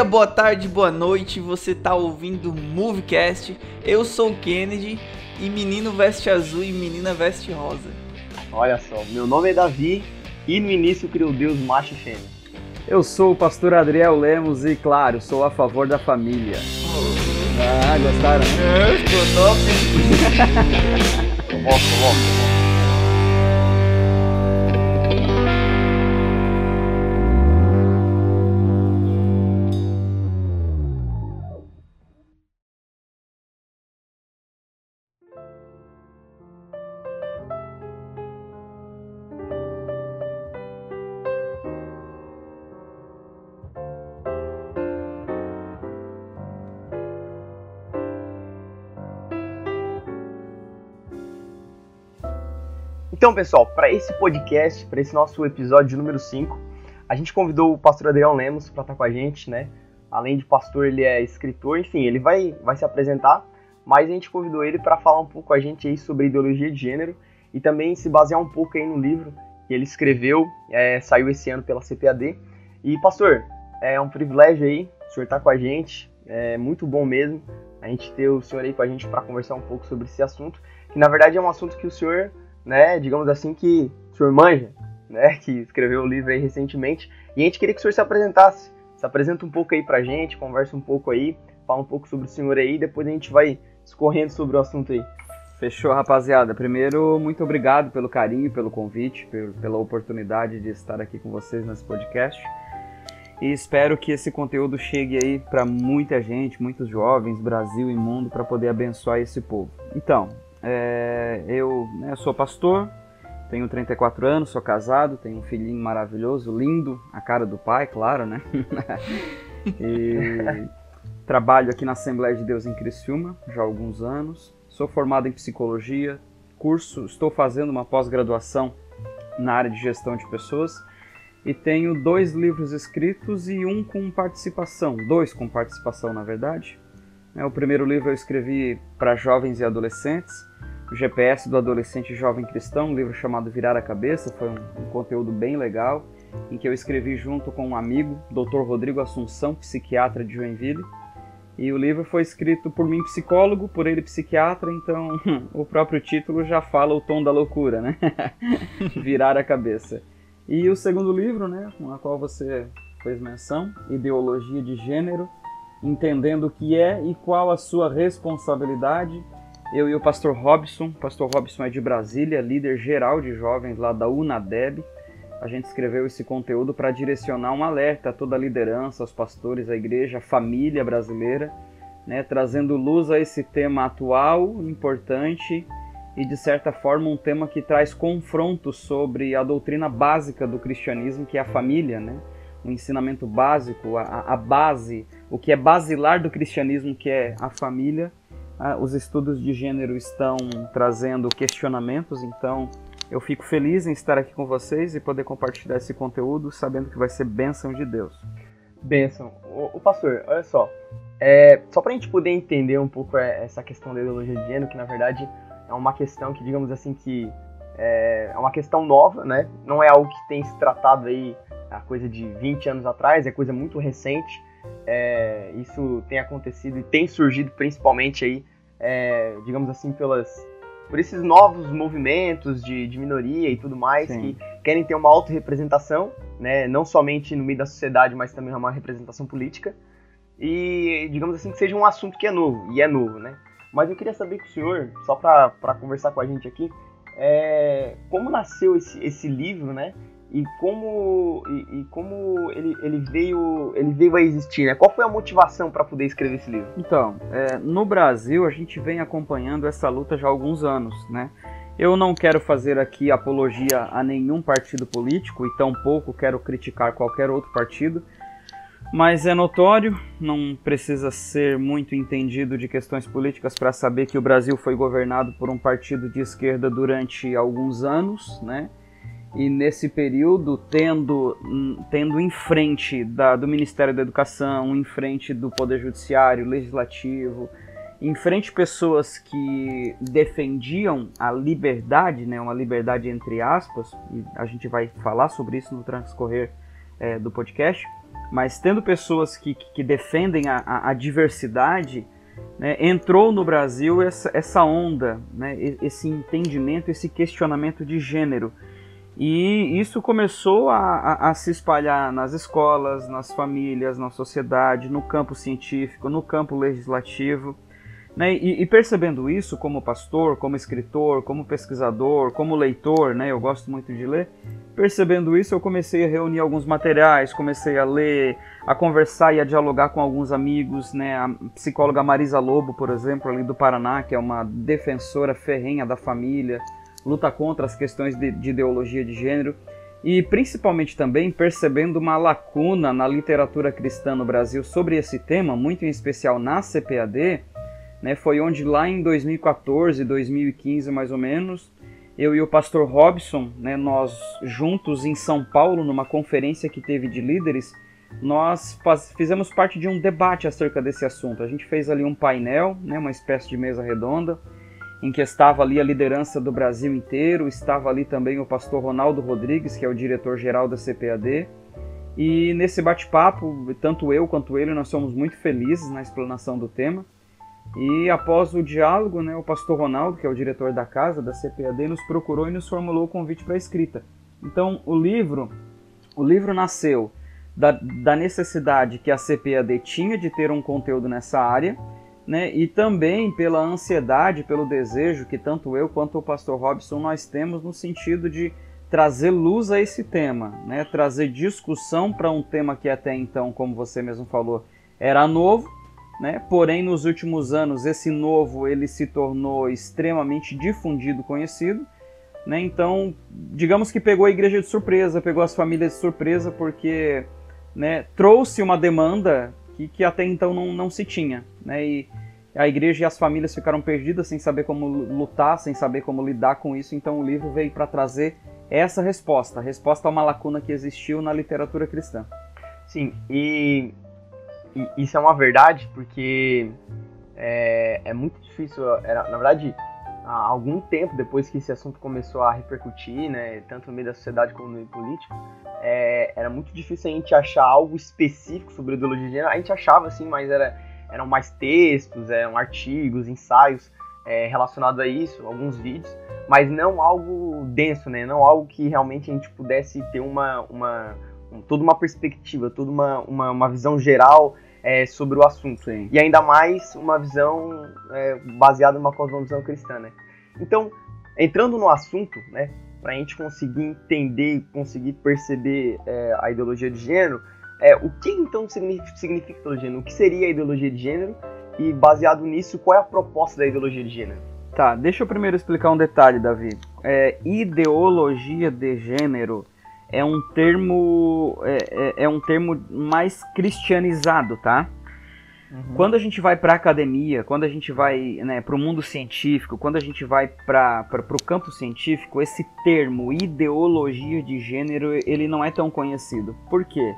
dia, boa tarde, boa noite. Você tá ouvindo o Movecast. Eu sou o Kennedy e menino veste azul e menina veste rosa. Olha só, meu nome é Davi e no início criou Deus macho e fêmea. Eu sou o pastor Adriel Lemos e, claro, sou a favor da família. Ah, gostaram? Ficou top. Volta, volta, volta. Então, pessoal, para esse podcast, para esse nosso episódio número 5, a gente convidou o pastor Adriano Lemos para estar com a gente, né? Além de pastor, ele é escritor, enfim, ele vai, vai se apresentar, mas a gente convidou ele para falar um pouco com a gente aí sobre ideologia de gênero e também se basear um pouco aí no livro que ele escreveu, é, saiu esse ano pela CPAD. E, pastor, é um privilégio aí o senhor estar tá com a gente, é muito bom mesmo a gente ter o senhor aí com a gente para conversar um pouco sobre esse assunto, que na verdade é um assunto que o senhor né, digamos assim, que o senhor manja, né, que escreveu o livro aí recentemente, e a gente queria que o senhor se apresentasse, se apresenta um pouco aí pra gente, conversa um pouco aí, fala um pouco sobre o senhor aí, depois a gente vai escorrendo sobre o assunto aí. Fechou, rapaziada. Primeiro, muito obrigado pelo carinho, pelo convite, pela oportunidade de estar aqui com vocês nesse podcast. E espero que esse conteúdo chegue aí para muita gente, muitos jovens, Brasil e mundo, para poder abençoar esse povo. Então, é, eu né, sou pastor, tenho 34 anos, sou casado, tenho um filhinho maravilhoso, lindo, a cara do pai, claro, né? e trabalho aqui na Assembleia de Deus em Criciúma já há alguns anos. Sou formado em psicologia, curso, estou fazendo uma pós-graduação na área de gestão de pessoas e tenho dois livros escritos e um com participação, dois com participação na verdade. É, o primeiro livro eu escrevi para jovens e adolescentes, o GPS do Adolescente Jovem Cristão, um livro chamado Virar a Cabeça, foi um, um conteúdo bem legal, em que eu escrevi junto com um amigo, Dr. Rodrigo Assunção, psiquiatra de Joinville. E o livro foi escrito por mim, psicólogo, por ele, psiquiatra, então o próprio título já fala o tom da loucura, né? Virar a Cabeça. E o segundo livro, né, com a qual você fez menção, Ideologia de Gênero, entendendo o que é e qual a sua responsabilidade eu e o pastor Robson, o pastor Robson é de Brasília, líder geral de jovens lá da UNADEB. A gente escreveu esse conteúdo para direcionar um alerta a toda a liderança, aos pastores, à igreja, à família brasileira, né, trazendo luz a esse tema atual, importante e de certa forma um tema que traz confronto sobre a doutrina básica do cristianismo, que é a família, né? O ensinamento básico, a, a base, o que é basilar do cristianismo, que é a família ah, os estudos de gênero estão trazendo questionamentos, então eu fico feliz em estar aqui com vocês e poder compartilhar esse conteúdo, sabendo que vai ser bênção de Deus. Bênção. O, o pastor, olha só, é, só para a gente poder entender um pouco é, essa questão da ideologia de gênero, que na verdade é uma questão que, digamos assim, que é, é uma questão nova, né? Não é algo que tem se tratado aí a coisa de 20 anos atrás, é coisa muito recente. É, isso tem acontecido e tem surgido principalmente aí, é, digamos assim, pelas por esses novos movimentos de, de minoria e tudo mais Sim. que querem ter uma autorrepresentação, né, não somente no meio da sociedade, mas também uma representação política. E digamos assim que seja um assunto que é novo, e é novo, né? Mas eu queria saber com o senhor, só para conversar com a gente aqui, é, como nasceu esse, esse livro, né? E como e, e, como ele, ele veio ele veio a existir né? Qual foi a motivação para poder escrever esse livro? Então é, no Brasil a gente vem acompanhando essa luta já há alguns anos né? Eu não quero fazer aqui apologia a nenhum partido político e tampouco quero criticar qualquer outro partido mas é notório, não precisa ser muito entendido de questões políticas para saber que o Brasil foi governado por um partido de esquerda durante alguns anos, né? E nesse período tendo, tendo em frente da, do Ministério da Educação, em frente do Poder Judiciário, Legislativo, em frente pessoas que defendiam a liberdade, né, uma liberdade entre aspas, e a gente vai falar sobre isso no transcorrer é, do podcast, mas tendo pessoas que, que defendem a, a, a diversidade, né, entrou no Brasil essa, essa onda, né, esse entendimento, esse questionamento de gênero. E isso começou a, a, a, se espalhar nas escolas, nas famílias, na sociedade, no campo científico, no campo legislativo. Né? E, e, percebendo isso, como pastor, como escritor, como pesquisador, como leitor, né? eu gosto muito de ler, percebendo isso, eu comecei a reunir alguns materiais, comecei a ler, a conversar e a dialogar com alguns amigos, né? A psicóloga Marisa Lobo, por exemplo, ali do Paraná, que é uma defensora ferrenha da família, luta contra as questões de, de ideologia de gênero e principalmente também percebendo uma lacuna na literatura cristã no Brasil sobre esse tema, muito em especial na CPAD, né, foi onde lá em 2014, 2015 mais ou menos, eu e o pastor Robson, né, nós juntos em São Paulo, numa conferência que teve de líderes, nós fizemos parte de um debate acerca desse assunto. A gente fez ali um painel, né, uma espécie de mesa redonda, em que estava ali a liderança do Brasil inteiro, estava ali também o pastor Ronaldo Rodrigues, que é o diretor-geral da CPAD. E nesse bate-papo, tanto eu quanto ele, nós somos muito felizes na explanação do tema. E após o diálogo, né, o pastor Ronaldo, que é o diretor da casa, da CPAD, nos procurou e nos formulou o convite para a escrita. Então, o livro, o livro nasceu da, da necessidade que a CPAD tinha de ter um conteúdo nessa área, né, e também pela ansiedade, pelo desejo que tanto eu quanto o pastor Robson nós temos no sentido de trazer luz a esse tema, né, trazer discussão para um tema que até então, como você mesmo falou, era novo, né? Porém, nos últimos anos, esse novo ele se tornou extremamente difundido, conhecido. Né? Então, digamos que pegou a igreja de surpresa, pegou as famílias de surpresa, porque né, trouxe uma demanda que, que até então não, não se tinha. Né? E a igreja e as famílias ficaram perdidas sem saber como lutar, sem saber como lidar com isso. Então, o livro veio para trazer essa resposta, a resposta a uma lacuna que existiu na literatura cristã. Sim, e e isso é uma verdade porque é, é muito difícil. Na verdade, há algum tempo depois que esse assunto começou a repercutir, né, tanto no meio da sociedade como no meio político, é, era muito difícil a gente achar algo específico sobre ideologia de gênero. A gente achava assim, mas era, eram mais textos, eram artigos, ensaios é, relacionados a isso, alguns vídeos, mas não algo denso, né? Não algo que realmente a gente pudesse ter uma, uma toda uma perspectiva, toda uma, uma, uma visão geral é, sobre o assunto. E ainda mais uma visão é, baseada numa cosmovisão cristã, né? Então, entrando no assunto, né, para a gente conseguir entender, conseguir perceber é, a ideologia de gênero, é, o que então significa, significa ideologia de gênero? O que seria a ideologia de gênero? E baseado nisso, qual é a proposta da ideologia de gênero? Tá, deixa eu primeiro explicar um detalhe, Davi. É, ideologia de gênero é um termo é, é, é um termo mais cristianizado, tá? Uhum. Quando a gente vai para a academia, quando a gente vai né, para o mundo científico, quando a gente vai para o campo científico, esse termo ideologia de gênero ele não é tão conhecido. Por quê?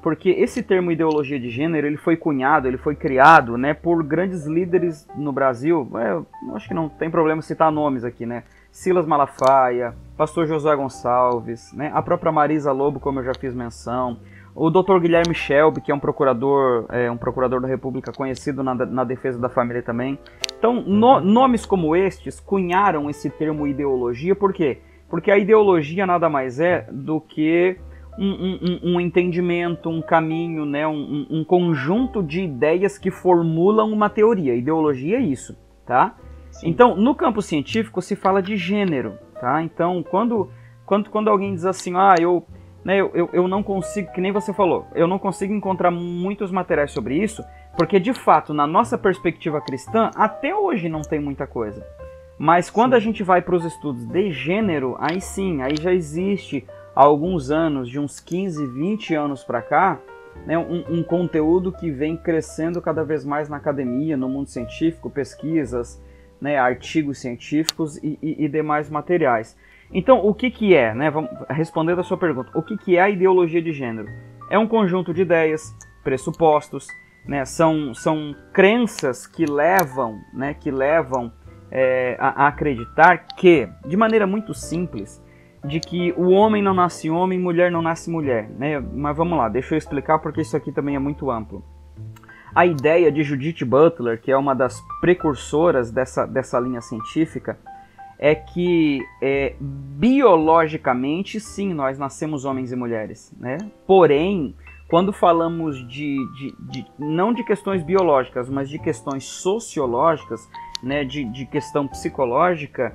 Porque esse termo ideologia de gênero ele foi cunhado, ele foi criado né, por grandes líderes no Brasil. É, acho que não tem problema citar nomes aqui, né? Silas Malafaia, pastor Josué Gonçalves, né? a própria Marisa Lobo, como eu já fiz menção, o Dr. Guilherme Shelby, que é um procurador, é, um procurador da República conhecido na, na defesa da família também. Então, no, nomes como estes cunharam esse termo ideologia, por quê? Porque a ideologia nada mais é do que um, um, um entendimento, um caminho, né? Um, um, conjunto de ideias que formulam uma teoria. Ideologia é isso, tá? Então, no campo científico se fala de gênero, tá? Então, quando, quando, quando alguém diz assim, ah, eu, né, eu, eu não consigo, que nem você falou, eu não consigo encontrar muitos materiais sobre isso, porque de fato, na nossa perspectiva cristã, até hoje não tem muita coisa. Mas quando sim. a gente vai para os estudos de gênero, aí sim, aí já existe há alguns anos, de uns 15, 20 anos para cá, né, um, um, conteúdo que vem crescendo cada vez mais na academia, no mundo científico, pesquisas, né, artigos científicos e, e, e, demais materiais. Então, o que, que é, né, vamos, respondendo a sua pergunta, o que, que é a ideologia de gênero? É um conjunto de ideias, pressupostos, né, são, são crenças que levam, né, que levam é, a, a acreditar que, de maneira muito simples, de que o homem não nasce homem, mulher não nasce mulher, né? Mas vamos lá, deixa eu explicar porque isso aqui também é muito amplo. A ideia de Judith Butler, que é uma das precursoras dessa, dessa linha científica, é que é, biologicamente, sim, nós nascemos homens e mulheres, né? Porém, quando falamos de, de, de, não de questões biológicas, mas de questões sociológicas, né, de, de questão psicológica,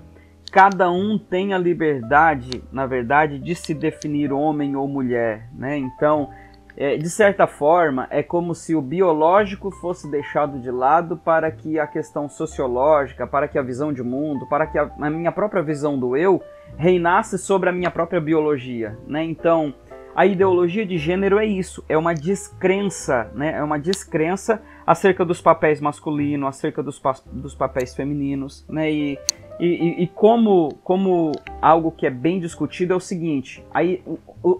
cada um tem a liberdade, na verdade, de se definir homem ou mulher, né? Então, é, de certa forma, é como se o biológico fosse deixado de lado para que a questão sociológica, para que a visão de mundo, para que a, a minha própria visão do eu reinasse sobre a minha própria biologia, né? Então, a ideologia de gênero é isso, é uma descrença, né? É uma descrença acerca dos papéis masculinos, acerca dos, pa dos papéis femininos, né? E, e, e, como, como algo que é bem discutido é o seguinte: aí,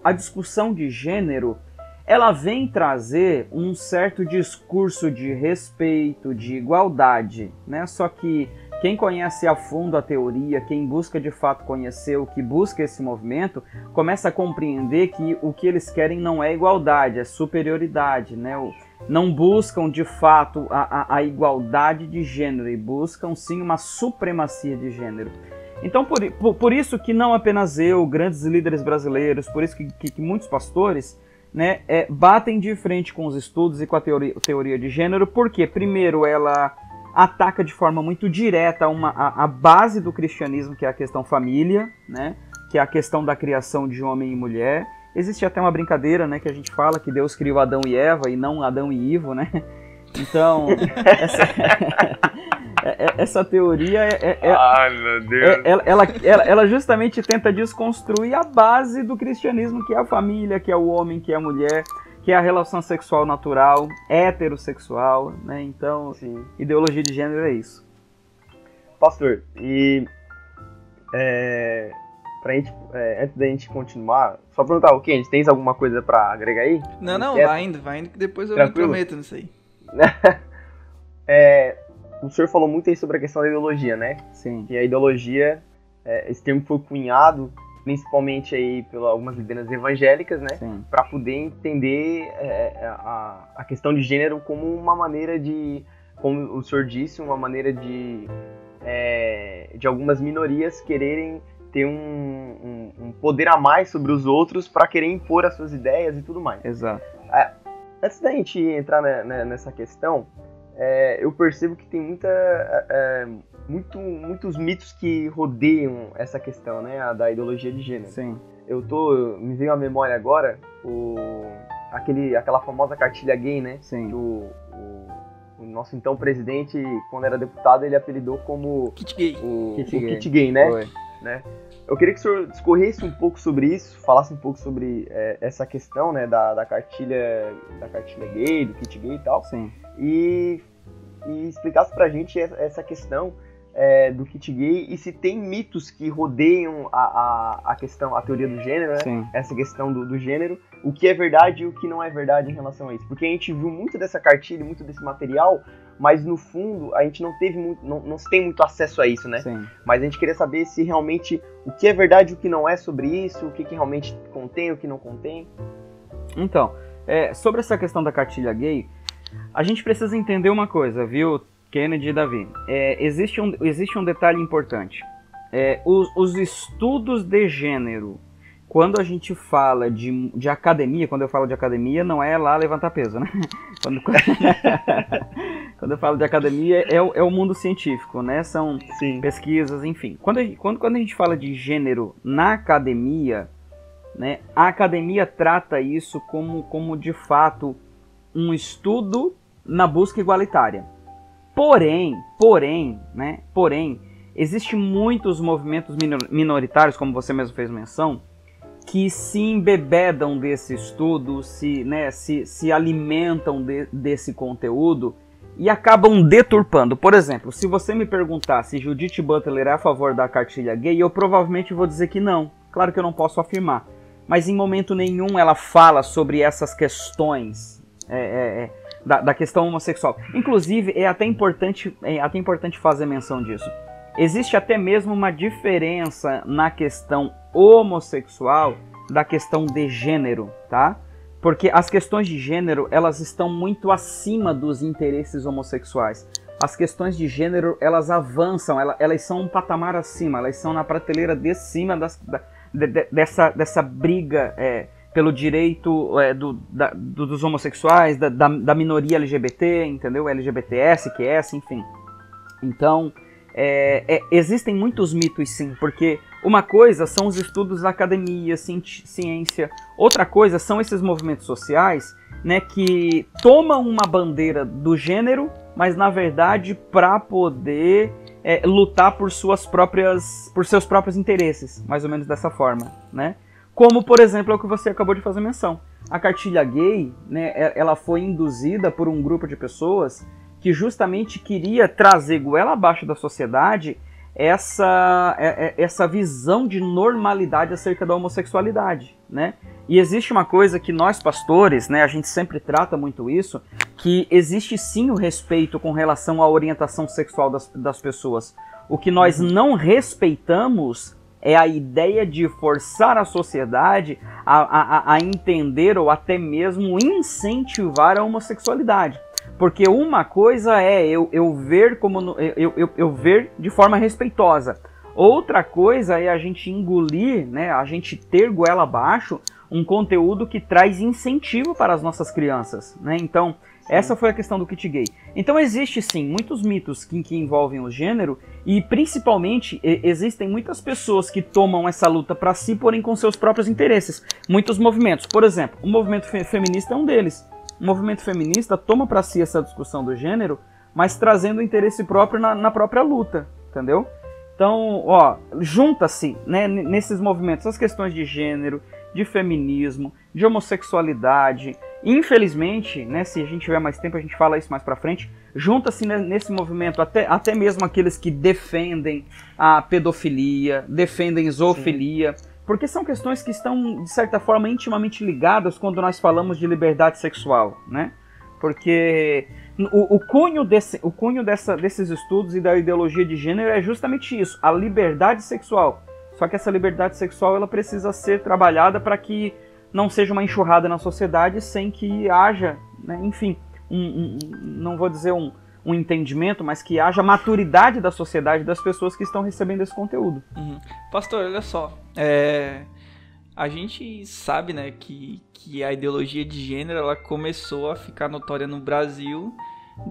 a discussão de gênero ela vem trazer um certo discurso de respeito, de igualdade, né? Só que quem conhece a fundo a teoria, quem busca de fato conhecer o que busca esse movimento, começa a compreender que o que eles querem não é igualdade, é superioridade, né? Não buscam de fato a, a, a igualdade de gênero e buscam sim uma supremacia de gênero. Então, por, por, por, isso que não apenas eu, grandes líderes brasileiros, por isso que, que, que muitos pastores né, é, batem de frente com os estudos e com a teoria, teoria de gênero, porque, primeiro, ela ataca de forma muito direta uma, a, a, base do cristianismo, que é a questão família, né, que é a questão da criação de homem e mulher. Existe até uma brincadeira né, que a gente fala que Deus criou Adão e Eva e não Adão e Ivo, né? Então, essa, essa teoria é, é, Ai, meu Deus. Ela, ela, ela, ela, justamente tenta desconstruir a base do cristianismo, que é a família, que é o homem, que é a mulher, que é a relação sexual natural, heterossexual, né? Então, Sim. ideologia de gênero é isso. Pastor, e é, pra gente, é, antes da gente continuar, só perguntar, o que? A gente tem alguma coisa pra agregar aí? Não, não, vai indo, vai indo, que depois eu Tranquilo? me intrometo nisso aí. é, o senhor falou muito aí sobre a questão da ideologia, né? Sim. E a ideologia, é, esse termo foi cunhado principalmente aí por algumas lideranças evangélicas, né? Para poder entender é, a, a questão de gênero como uma maneira de, como o senhor disse, uma maneira de, é, de algumas minorias quererem ter um, um, um, poder a mais sobre os outros para querer impor as suas ideias e tudo mais. Exato. É, antes da gente entrar nessa questão, é, eu percebo que tem muita, é, é, muito, muitos mitos que rodeiam essa questão, né, a da ideologia de gênero. Sim. Eu tô, me veio à memória agora o, aquele, aquela famosa cartilha gay, né? Sim. o, o nosso então presidente, quando era deputado, ele apelidou como kit gay. o kit, o gay. kit gay, né? Foi. né? Eu queria que o senhor discorresse um pouco sobre isso, falasse um pouco sobre é, essa questão, né, da, da cartilha da cartilha gay, do kit gay e tal. Sim. E, e explicasse pra gente essa questão é, do kit gay e se tem mitos que rodeiam a, a, a questão, a teoria do gênero, né? Sim. Essa questão do, do gênero, o que é verdade e o que não é verdade em relação a isso. Porque a gente viu muito dessa cartilha, muito desse material mas no fundo a gente não teve muito, não, não tem muito acesso a isso, né? Sim. Mas a gente queria saber se realmente o que é verdade e o que não é sobre isso, o que, que realmente contém, o que não contém. Então, é, sobre essa questão da cartilha gay, a gente precisa entender uma coisa, viu, Kennedy e Davi? É, existe, um, existe um detalhe importante. É, os, os estudos de gênero quando a gente fala de, de academia, quando eu falo de academia, não é lá levantar peso, né? Quando, quando eu falo de academia, é, o, é o mundo científico, né? São Sim. pesquisas, enfim. Quando a, gente, quando, quando a gente fala de gênero na academia, né? A academia trata isso como, como de fato um estudo na busca igualitária. Porém, porém, né? Porém, existem muitos movimentos minoritários, como você mesmo fez menção, que se embebedam desse estudo, se, né, se, se alimentam de, desse conteúdo e acabam deturpando. Por exemplo, se você me perguntar se Judith Butler é a favor da cartilha gay, eu provavelmente vou dizer que não. Claro que eu não posso afirmar. Mas em momento nenhum ela fala sobre essas questões é, é, é, da, da, questão homossexual. Inclusive, é até importante, é até importante fazer menção disso. existe até mesmo uma diferença na questão homossexual da questão de gênero, tá? Porque as questões de gênero, elas estão muito acima dos interesses homossexuais. As questões de gênero, elas avançam, elas, elas são um patamar acima, elas são na prateleira de cima das, da, de, dessa, dessa briga é, pelo direito é, do, da, do, dos homossexuais, da, da, da, minoria LGBT, entendeu? LGBTS, QS, enfim. Então, é, é, existem muitos mitos sim, porque uma coisa são os estudos da academia, ciência, outra coisa são esses movimentos sociais né, que tomam uma bandeira do gênero, mas na verdade para poder é, lutar por suas próprias, por seus próprios interesses, mais ou menos dessa forma, né? Como por exemplo é o que você acabou de fazer menção. A cartilha gay, né, é, ela foi induzida por um grupo de pessoas que justamente queria trazer goela abaixo da sociedade essa, é, é, essa visão de normalidade acerca da homossexualidade, né? E existe uma coisa que nós pastores, né, a gente sempre trata muito isso, que existe sim o respeito com relação à orientação sexual das, das pessoas. O que nós uhum. não respeitamos é a ideia de forçar a sociedade a, a, a entender ou até mesmo incentivar a homossexualidade. Porque uma coisa é eu, eu ver como eu, eu, eu ver de forma respeitosa. Outra coisa é a gente engolir, né, a gente ter goela abaixo um conteúdo que traz incentivo para as nossas crianças, né? Então, essa foi a questão do kit gay. Então existe sim muitos mitos que, que envolvem o gênero e principalmente existem muitas pessoas que tomam essa luta para si, porém com seus próprios interesses. Muitos movimentos, por exemplo, o movimento fe feminista é um deles o movimento feminista toma para si essa discussão do gênero, mas trazendo interesse próprio na, na própria luta, entendeu? Então, ó, junta-se né, nesses movimentos as questões de gênero, de feminismo, de homossexualidade. Infelizmente, né, se a gente tiver mais tempo, a gente fala isso mais pra frente. Junta-se nesse movimento até, até mesmo aqueles que defendem a pedofilia, defendem zoofilia. Sim. Porque são questões que estão, de certa forma, intimamente ligadas quando nós falamos de liberdade sexual, né? Porque o, o cunho, desse, o cunho dessa, desses estudos e da ideologia de gênero é justamente isso, a liberdade sexual. Só que essa liberdade sexual ela precisa ser trabalhada para que não seja uma enxurrada na sociedade sem que haja, né, enfim, um, um, não vou dizer um, um entendimento, mas que haja maturidade da sociedade das pessoas que estão recebendo esse conteúdo. Uhum. Pastor, olha só, é... a gente sabe, né, que, que a ideologia de gênero ela começou a ficar notória no Brasil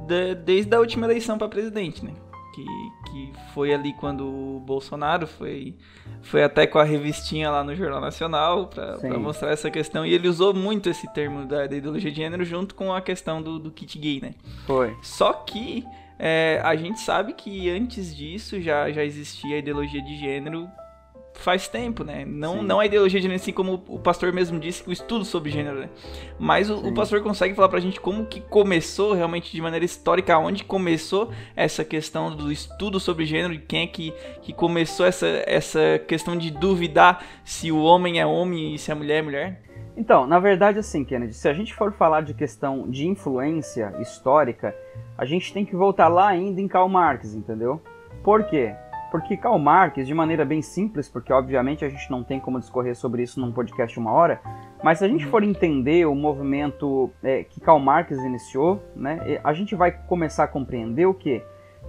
de, desde a última eleição para presidente, né? Que, que foi ali quando o Bolsonaro foi, foi até com a revistinha lá no Jornal Nacional para mostrar essa questão. E ele usou muito esse termo da, da ideologia de gênero junto com a questão do, do kit gay, né? Foi. Só que é, a gente sabe que antes disso já, já existia a ideologia de gênero faz tempo, né? Não, não a ideologia de gênero, assim como o pastor mesmo disse, o estudo sobre gênero, né? Mas o, o, pastor consegue falar pra gente como que começou realmente de maneira histórica, onde começou essa questão do estudo sobre gênero e quem é que, que começou essa, essa questão de duvidar se o homem é homem e se a mulher é mulher? Então, na verdade, assim, Kennedy, se a gente for falar de questão de influência histórica, a gente tem que voltar lá ainda em Karl Marx, entendeu? Por quê? Porque Karl Marx, de maneira bem simples, porque obviamente a gente não tem como discorrer sobre isso num podcast de uma hora, mas se a gente uhum. for entender o movimento é, que Karl Marx iniciou, né, a gente vai começar a compreender o quê?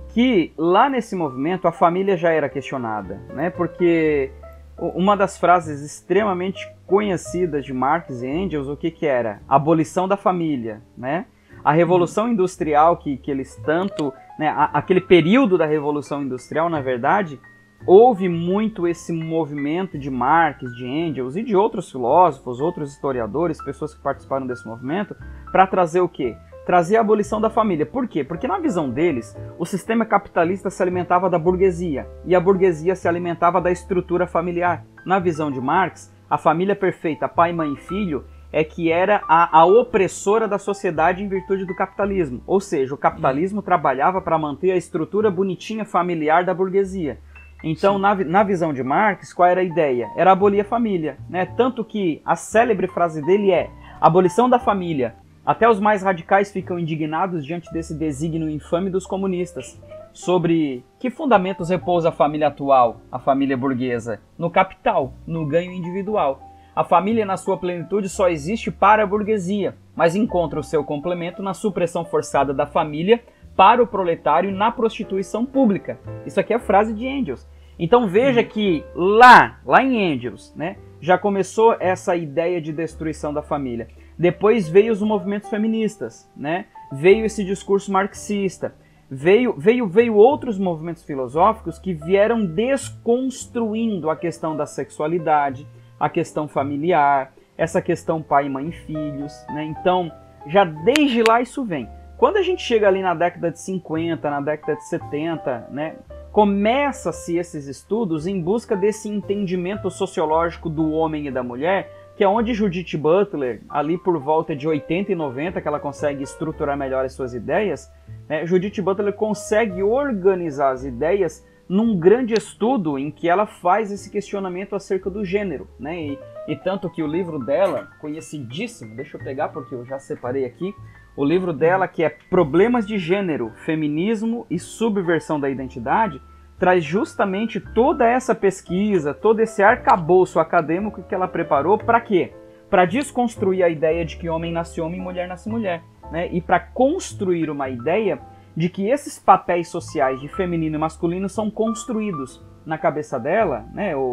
Que lá nesse movimento a família já era questionada, né? Porque uma das frases extremamente conhecidas de Marx e Engels, o que que era? Abolição da família, né? A revolução uhum. industrial que, que eles tanto né, aquele período da Revolução Industrial, na verdade, houve muito esse movimento de Marx, de Engels e de outros filósofos, outros historiadores, pessoas que participaram desse movimento, para trazer o quê? Trazer a abolição da família. Por quê? Porque na visão deles, o sistema capitalista se alimentava da burguesia e a burguesia se alimentava da estrutura familiar. Na visão de Marx, a família perfeita, pai, mãe e filho, é que era a, a, opressora da sociedade em virtude do capitalismo. Ou seja, o capitalismo trabalhava para manter a estrutura bonitinha familiar da burguesia. Então, na, na, visão de Marx, qual era a ideia? Era abolir a família. Né? Tanto que a célebre frase dele é: abolição da família. Até os mais radicais ficam indignados diante desse desígnio infame dos comunistas. sobre que fundamentos repousa a família atual, a família burguesa? No capital, no ganho individual. A família, na sua plenitude, só existe para a burguesia, mas encontra o seu complemento na supressão forçada da família para o proletário na prostituição pública. Isso aqui é a frase de Engels. Então veja que lá, lá em Engels, né, já começou essa ideia de destruição da família. Depois veio os movimentos feministas, né? Veio esse discurso marxista. Veio, veio, veio outros movimentos filosóficos que vieram desconstruindo a questão da sexualidade, a questão familiar, essa questão pai, mãe e filhos, né? Então, já desde lá isso vem. Quando a gente chega ali na década de 50, na década de 70, né, começa-se esses estudos em busca desse entendimento sociológico do homem e da mulher, que é onde Judith Butler, ali por volta de 80 e 90, que ela consegue estruturar melhor as suas ideias, né, Judith Butler consegue organizar as ideias num grande estudo em que ela faz esse questionamento acerca do gênero, né? E, e tanto que o livro dela, conhecidíssimo, deixa eu pegar porque eu já separei aqui, o livro dela, que é Problemas de Gênero, Feminismo e Subversão da Identidade, traz justamente toda essa pesquisa, todo esse arcabouço acadêmico que ela preparou para quê? Para desconstruir a ideia de que homem nasce homem e mulher nasce mulher, né? E para construir uma ideia de que esses papéis sociais de feminino e masculino são construídos na cabeça dela, né? Ou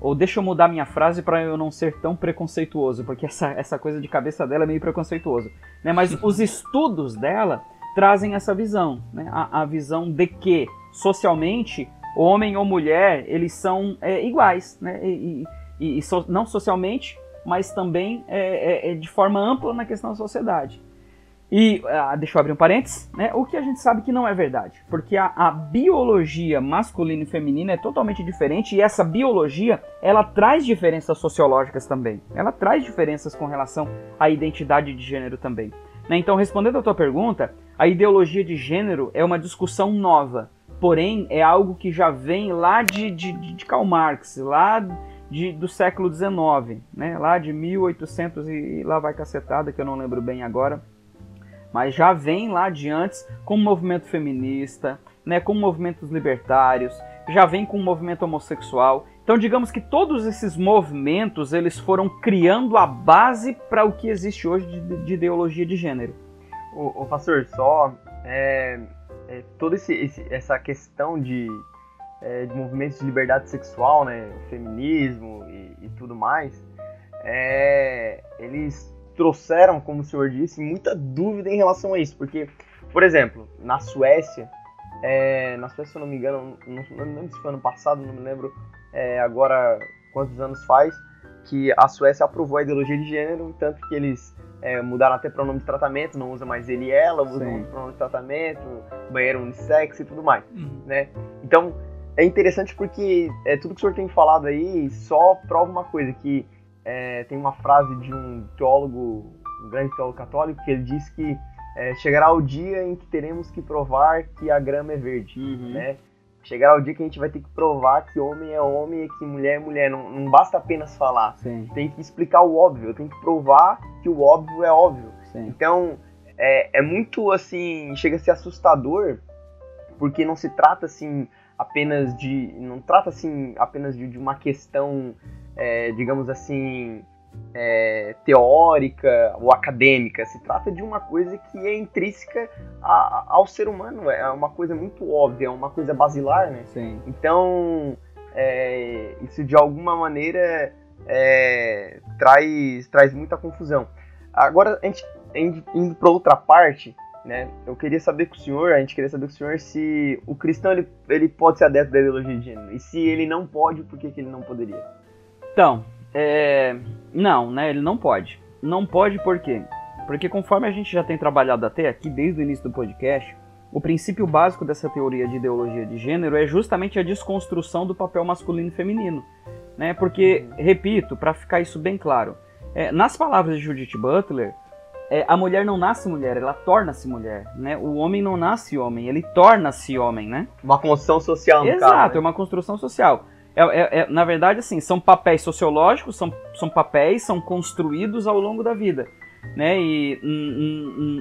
ou deixa eu mudar minha frase para eu não ser tão preconceituoso, porque essa, essa coisa de cabeça dela é meio preconceituoso. Né? Mas os estudos dela trazem essa visão, né? a, a visão de que socialmente homem ou mulher eles são é, iguais, né? E, e, e so, não socialmente, mas também é, é, é de forma ampla na questão da sociedade. E ah, deixa eu abrir um parênteses, né? O que a gente sabe que não é verdade, porque a, a, biologia masculina e feminina é totalmente diferente e essa biologia ela traz diferenças sociológicas também. Ela traz diferenças com relação à identidade de gênero também. Né? Então, respondendo à tua pergunta, a ideologia de gênero é uma discussão nova, porém é algo que já vem lá de, de, de Karl Marx, lá de, do século XIX, né? Lá de 1800 e lá vai cacetada que eu não lembro bem agora mas já vem lá de antes com o movimento feminista, né, com movimentos libertários, já vem com o movimento homossexual. Então, digamos que todos esses movimentos eles foram criando a base para o que existe hoje de, de, ideologia de gênero. O, o pastor, só é, é, toda essa questão de, é, de movimentos de liberdade sexual, né, feminismo e, e tudo mais, é, eles trouxeram, como o senhor disse, muita dúvida em relação a isso. Porque, por exemplo, na Suécia, é, na Suécia, se eu não me engano, não, não lembro se foi ano passado, não me lembro é, agora quantos anos faz, que a Suécia aprovou a ideologia de gênero, tanto que eles é, mudaram até pronome de tratamento, não usa mais ele e ela, usa um pronome de tratamento, banheiro unissex e tudo mais, uhum. né? Então, é interessante porque é, tudo que o senhor tem falado aí só prova uma coisa, que é, tem uma frase de um teólogo, um grande teólogo católico, que ele diz que é, chegará o dia em que teremos que provar que a grama é verde, uhum. né? Chegará o dia que a gente vai ter que provar que homem é homem e que mulher é mulher. Não, não basta apenas falar. Sim. Tem que explicar o óbvio. Tem que provar que o óbvio é óbvio. Sim. Então, é, é muito assim... Chega a ser assustador, porque não se trata assim apenas de... Não trata assim apenas de, de uma questão é, digamos assim, é, teórica ou acadêmica. Se trata de uma coisa que é intrínseca a, ao ser humano. É uma coisa muito óbvia, é uma coisa basilar, né? Sim. Então, é, isso de alguma maneira é, traz, traz muita confusão. Agora, a gente, indo para outra parte, né? Eu queria saber com o senhor, a gente queria saber com o senhor se o cristão ele, ele pode ser adepto da ideologia de gênero. E se ele não pode, por que, que ele não poderia? Então, é... não, né? Ele não pode. Não pode por quê? Porque conforme a gente já tem trabalhado até aqui desde o início do podcast, o princípio básico dessa teoria de ideologia de gênero é justamente a desconstrução do papel masculino e feminino. Né? Porque, repito, para ficar isso bem claro, é, nas palavras de Judith Butler, é, a mulher não nasce mulher, ela torna-se mulher. Né? O homem não nasce homem, ele torna-se homem. Né? Uma construção social, no Exato, caso, né? é uma construção social. É, é, é, na verdade, assim, são papéis sociológicos, são, são papéis, são construídos ao longo da vida. né? E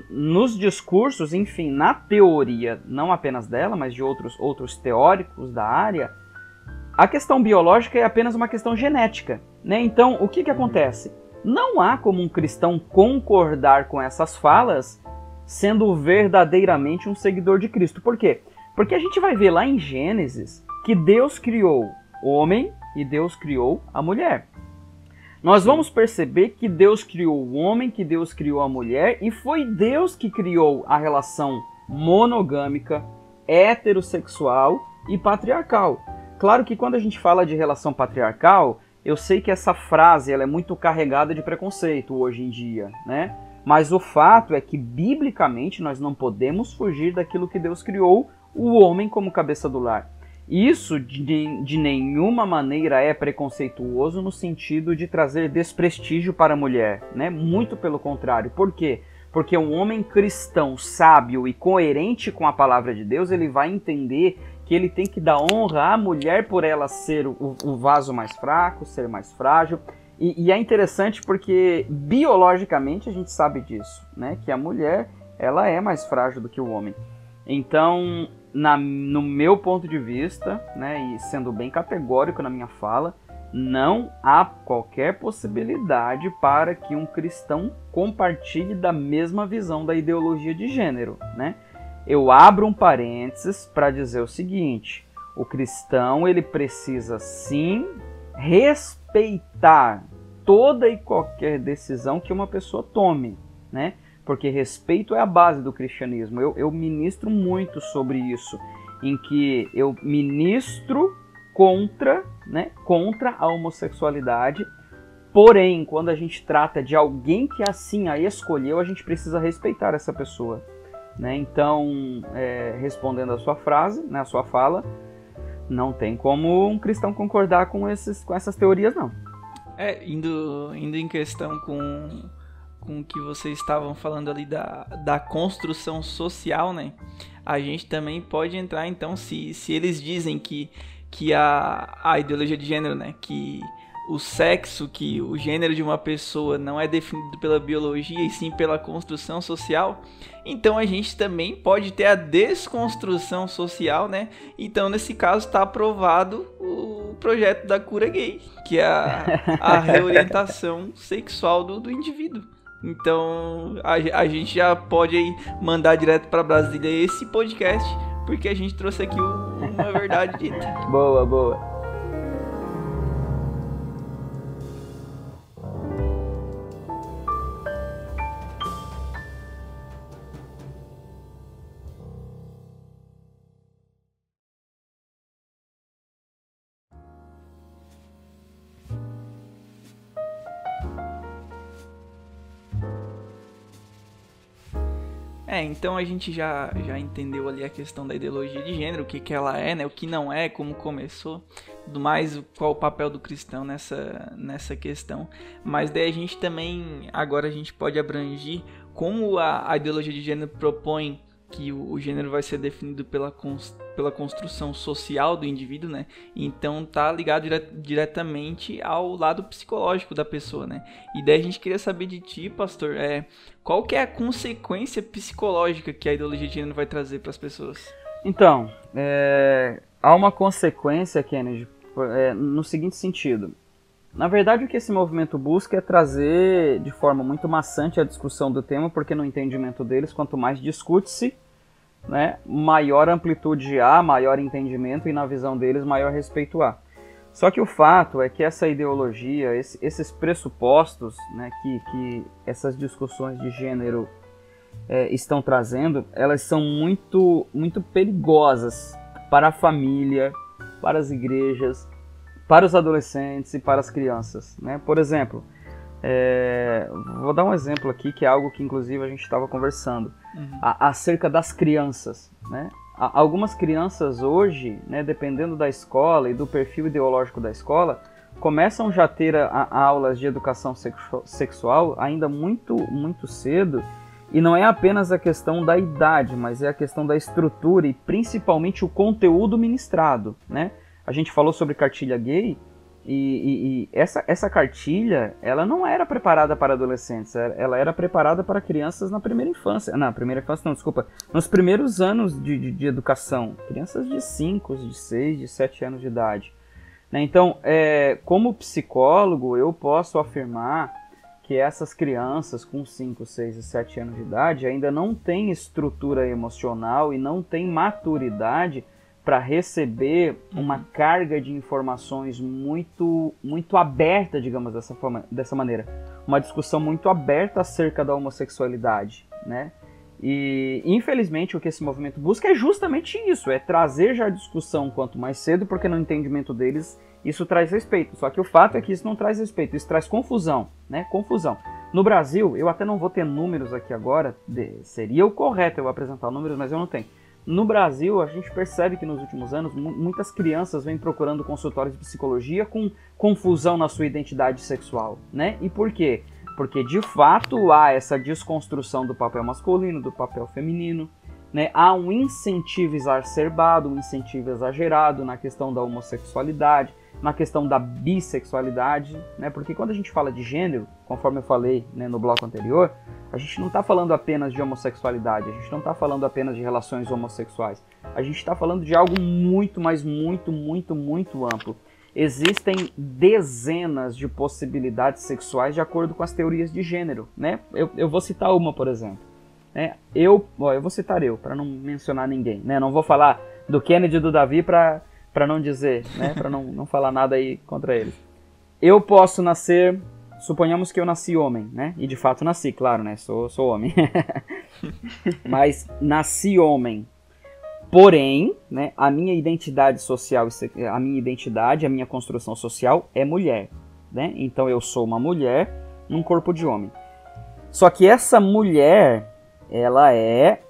nos discursos, enfim, na teoria, não apenas dela, mas de outros, outros teóricos da área, a questão biológica é apenas uma questão genética, né? Então, o que que acontece? Não há como um cristão concordar com essas falas sendo verdadeiramente um seguidor de Cristo. Por quê? Porque a gente vai ver lá em Gênesis que Deus criou homem e Deus criou a mulher. Nós vamos perceber que Deus criou o homem, que Deus criou a mulher, e foi Deus que criou a relação monogâmica, heterossexual e patriarcal. Claro que quando a gente fala de relação patriarcal, eu sei que essa frase ela é muito carregada de preconceito hoje em dia, né? Mas o fato é que biblicamente nós não podemos fugir daquilo que Deus criou o homem como cabeça do lar. Isso de, de nenhuma maneira é preconceituoso no sentido de trazer desprestígio para a mulher, né? Muito pelo contrário. Por quê? Porque um homem cristão sábio e coerente com a palavra de Deus, ele vai entender que ele tem que dar honra à mulher por ela ser o, o vaso mais fraco, ser mais frágil. E, e, é interessante porque biologicamente a gente sabe disso, né? Que a mulher ela é mais frágil do que o homem. Então na, no meu ponto de vista, né, e sendo bem categórico na minha fala, não há qualquer possibilidade para que um cristão compartilhe da mesma visão da ideologia de gênero, né? Eu abro um parênteses para dizer o seguinte: o cristão ele precisa sim respeitar toda e qualquer decisão que uma pessoa tome, né? Porque respeito é a base do cristianismo. Eu, eu ministro muito sobre isso, em que eu ministro contra, né, contra a homossexualidade. Porém, quando a gente trata de alguém que assim a escolheu, a gente precisa respeitar essa pessoa. Né? Então, é, respondendo a sua frase, né, a sua fala, não tem como um cristão concordar com, esses, com essas teorias, não. É, indo, indo em questão com com o que vocês estavam falando ali da, da construção social, né? A gente também pode entrar, então, se, se eles dizem que, que a, a ideologia de gênero, né? Que o sexo, que o gênero de uma pessoa não é definido pela biologia e sim pela construção social, então a gente também pode ter a desconstrução social, né? Então, nesse caso, está aprovado o projeto da cura gay, que é a, a reorientação sexual do, do indivíduo. Então a, a gente já pode mandar direto para Brasília esse podcast, porque a gente trouxe aqui uma verdade dita. boa, boa. É, então a gente já, já entendeu ali a questão da ideologia de gênero, o que, que ela é, né, o que não é, como começou, tudo mais, qual o papel do cristão nessa, nessa questão. Mas daí a gente também, agora a gente pode abranger como a, a ideologia de gênero propõe que o, o gênero vai ser definido pela, pela construção social do indivíduo, né? Então tá ligado dire, diretamente ao lado psicológico da pessoa, né? E daí a gente queria saber de ti, pastor, é, qual que é a consequência psicológica que a ideologia de gênero vai trazer para as pessoas? Então, é, há uma consequência, Kennedy, é, no seguinte sentido. Na verdade, o que esse movimento busca é trazer de forma muito maçante a discussão do tema, porque no entendimento deles, quanto mais discute-se, né, maior amplitude há, maior entendimento e na visão deles maior respeito há. Só que o fato é que essa ideologia, esse, esses pressupostos né, que, que essas discussões de gênero é, estão trazendo, elas são muito, muito perigosas para a família, para as igrejas, para os adolescentes e para as crianças. Né? Por exemplo, é, vou dar um exemplo aqui que é algo que inclusive a gente estava conversando uhum. a, acerca das crianças. Né? algumas crianças hoje, né, dependendo da escola e do perfil ideológico da escola, começam já a ter a, a aulas de educação sexu sexual ainda muito, muito cedo. E não é apenas a questão da idade, mas é a questão da estrutura e principalmente o conteúdo ministrado, né? A gente falou sobre cartilha gay, E, e, e, essa, essa cartilha, ela não era preparada para adolescentes, ela era preparada para crianças na primeira infância. Na primeira infância, não, desculpa. Nos primeiros anos de, de, de educação. Crianças de 5, de 6, de 7 anos de idade. Né? Então, é, como psicólogo, eu posso afirmar que essas crianças com 5, 6 e 7 anos de idade ainda não têm estrutura emocional e não têm maturidade para receber uma uhum. carga de informações muito muito aberta, digamos dessa forma, dessa maneira, uma discussão muito aberta acerca da homossexualidade, né? E infelizmente o que esse movimento busca é justamente isso, é trazer já a discussão quanto mais cedo, porque no entendimento deles isso traz respeito. Só que o fato é que isso não traz respeito, isso traz confusão, né? Confusão. No Brasil, eu até não vou ter números aqui agora, de, seria o correto eu apresentar números, mas eu não tenho. No Brasil, a gente percebe que nos últimos anos muitas crianças vêm procurando consultórios de psicologia com confusão na sua identidade sexual, né? E por quê? Porque de fato há essa desconstrução do papel masculino, do papel feminino, né? Há um incentivo exacerbado, um incentivo exagerado na questão da homossexualidade, na questão da bissexualidade, né? Porque quando a gente fala de gênero, conforme eu falei né, no bloco anterior, a gente não está falando apenas de homossexualidade, a gente não está falando apenas de relações homossexuais, a gente está falando de algo muito, mas muito, muito, muito amplo. Existem dezenas de possibilidades sexuais de acordo com as teorias de gênero, né? Eu, eu vou citar uma, por exemplo. Né? Eu, ó, eu vou citar eu, para não mencionar ninguém, né? Não vou falar do Kennedy e do Davi para para não dizer, né, para não, não falar nada aí contra eles. Eu posso nascer, suponhamos que eu nasci homem, né? E de fato nasci, claro, né? Sou, sou homem. Mas nasci homem. Porém, né, a minha identidade social, a minha identidade, a minha construção social é mulher, né? Então eu sou uma mulher num corpo de homem. Só que essa mulher, ela é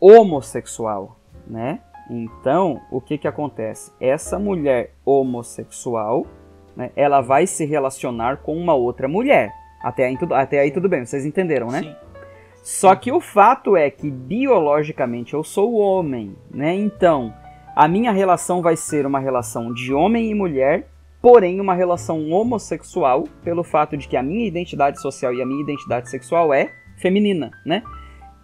homossexual, né? Então, o que, que acontece? Essa mulher homossexual, né, ela vai se relacionar com uma outra mulher. Até aí, tudo, até aí tudo bem, vocês entenderam, né? Sim. Só que o fato é que biologicamente eu sou homem, né? Então, a minha relação vai ser uma relação de homem e mulher, porém uma relação homossexual, pelo fato de que a minha identidade social e a minha identidade sexual é feminina, né?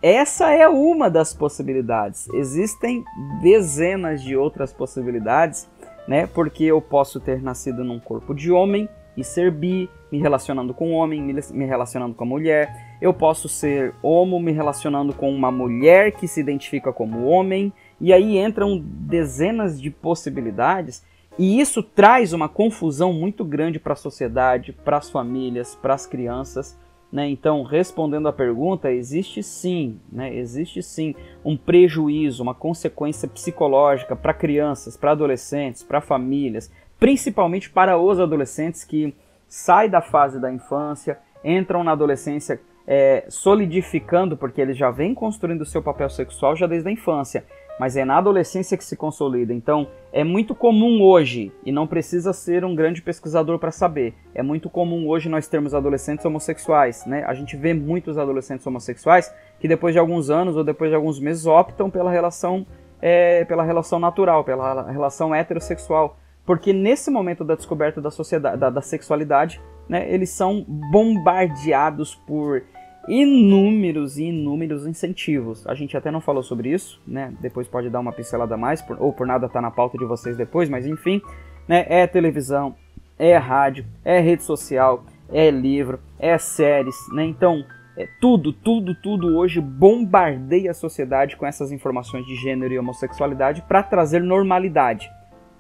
Essa é uma das possibilidades. Existem dezenas de outras possibilidades, né? Porque eu posso ter nascido num corpo de homem e ser bi, me relacionando com homem, me relacionando com a mulher. Eu posso ser homo, me relacionando com uma mulher que se identifica como homem. E aí entram dezenas de possibilidades. E isso traz uma confusão muito grande para a sociedade, para as famílias, para as crianças né? Então, respondendo à pergunta, existe sim, né? existe sim um prejuízo, uma consequência psicológica para crianças, para adolescentes, para famílias, principalmente para os adolescentes que saem da fase da infância, entram na adolescência é, solidificando, porque eles já vêm construindo o seu papel sexual já desde a infância mas é na adolescência que se consolida. Então, é muito comum hoje, e não precisa ser um grande pesquisador para saber, é muito comum hoje nós termos adolescentes homossexuais, né? A gente vê muitos adolescentes homossexuais que depois de alguns anos ou depois de alguns meses optam pela relação, é, pela relação natural, pela relação heterossexual. Porque nesse momento da descoberta da sociedade, da, da sexualidade, né, eles são bombardeados por inúmeros e inúmeros incentivos. A gente até não falou sobre isso, né? Depois pode dar uma pincelada a mais, por, ou por nada tá na pauta de vocês depois, mas enfim, né? É televisão, é rádio, é rede social, é livro, é séries, né? Então, é tudo, tudo, tudo hoje bombardeia a sociedade com essas informações de gênero e homossexualidade para trazer normalidade.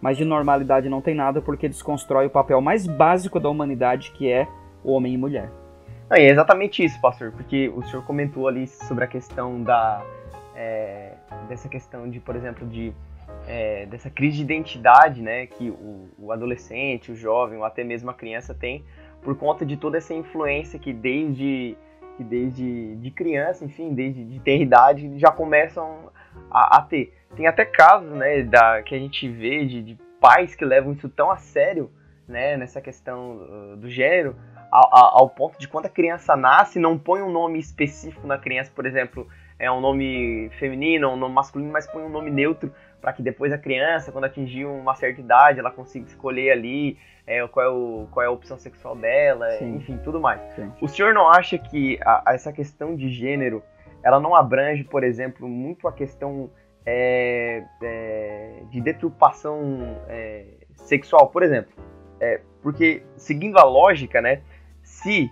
Mas de normalidade não tem nada porque desconstrói o papel mais básico da humanidade, que é homem e mulher. É exatamente isso, pastor, porque o senhor comentou ali sobre a questão da. É, dessa questão de, por exemplo, de. É, dessa crise de identidade, né, que o, o, adolescente, o jovem, ou até mesmo a criança tem, por conta de toda essa influência que desde, que desde de criança, enfim, desde de ter idade, já começam a, a, ter. Tem até casos, né, da, que a gente vê de, de pais que levam isso tão a sério, né, nessa questão uh, do gênero, ao, ao, ponto de quando a criança nasce, não põe um nome específico na criança, por exemplo, é um nome feminino, um nome masculino, mas põe um nome neutro para que depois a criança, quando atingir uma certa idade, ela consiga escolher ali é, qual, é o, qual é a opção sexual dela, Sim. enfim, tudo mais. Sim. O senhor não acha que a, a essa questão de gênero, ela não abrange, por exemplo, muito a questão é, é, de deturpação é, sexual, por exemplo? É, porque, seguindo a lógica, né, se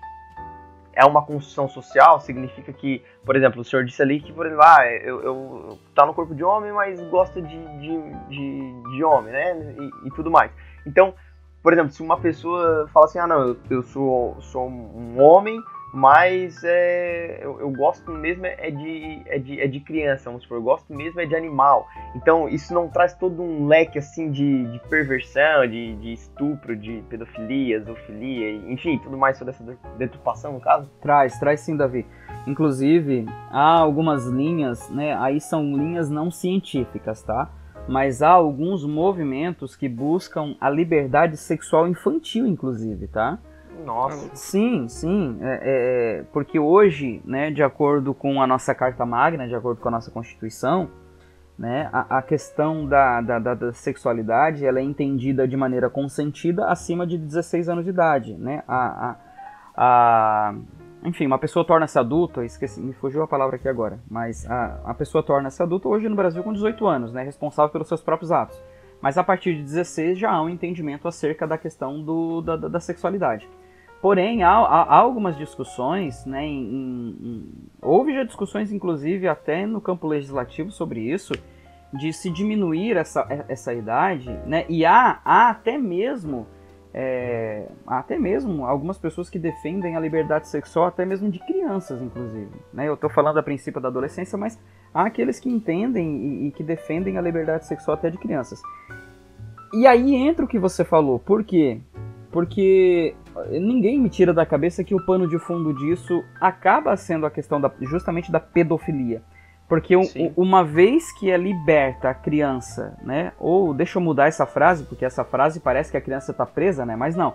é uma construção social, significa que, por exemplo, o senhor disse ali que, por exemplo, ah, eu, eu tá no corpo de homem, mas gosta de, de, de, de homem, né? E, e, tudo mais. Então, por exemplo, se uma pessoa fala assim, ah, não, eu, eu sou, sou um homem, mas é, eu, eu, gosto mesmo é de, é, de, é de criança, vamos supor, eu gosto mesmo é de animal. Então isso não traz todo um leque assim de, de perversão, de, de estupro, de pedofilia, zoofilia, enfim, tudo mais sobre essa deturpação no caso? Traz, traz sim, Davi. Inclusive, há algumas linhas, né? Aí são linhas não científicas, tá? Mas há alguns movimentos que buscam a liberdade sexual infantil, inclusive, tá? Nossa. Sim, sim. É, é, porque hoje, né, de acordo com a nossa Carta Magna, de acordo com a nossa Constituição, né, a, a questão da, da, da, sexualidade ela é entendida de maneira consentida acima de 16 anos de idade. Né? A, a, a enfim, uma pessoa torna-se adulta, esqueci, me fugiu a palavra aqui agora, mas a, a pessoa torna-se adulta hoje no Brasil com 18 anos, né, responsável pelos seus próprios atos. Mas a partir de 16 já há um entendimento acerca da questão do, da, da sexualidade. Porém, há, há, há algumas discussões, né, em, em, houve já discussões, inclusive, até no campo legislativo sobre isso, de se diminuir essa, essa idade, né, e há, há até mesmo é, até mesmo algumas pessoas que defendem a liberdade sexual, até mesmo de crianças, inclusive. Né? Eu estou falando a princípio da adolescência, mas há aqueles que entendem e, e, que defendem a liberdade sexual até de crianças. E aí entra o que você falou. Por quê? Porque ninguém me tira da cabeça que o pano de fundo disso acaba sendo a questão da, justamente da pedofilia. Porque um, uma vez que é liberta a criança, né? Ou deixa eu mudar essa frase, porque essa frase parece que a criança está presa, né? Mas não.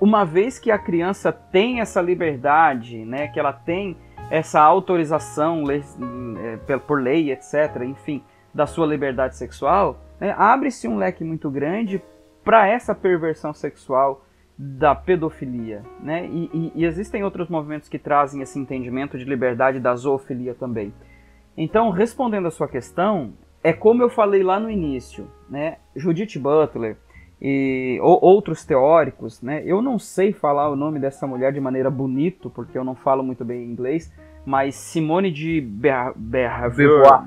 Uma vez que a criança tem essa liberdade, né? Que ela tem essa autorização é, por lei, etc., enfim, da sua liberdade sexual, né? abre-se um leque muito grande para essa perversão sexual da pedofilia, né? E, e, e, existem outros movimentos que trazem esse entendimento de liberdade da zoofilia também. Então, respondendo a sua questão, é como eu falei lá no início, né? Judith Butler e ou, outros teóricos, né? Eu não sei falar o nome dessa mulher de maneira bonito, porque eu não falo muito bem inglês, mas Simone de Beauvoir,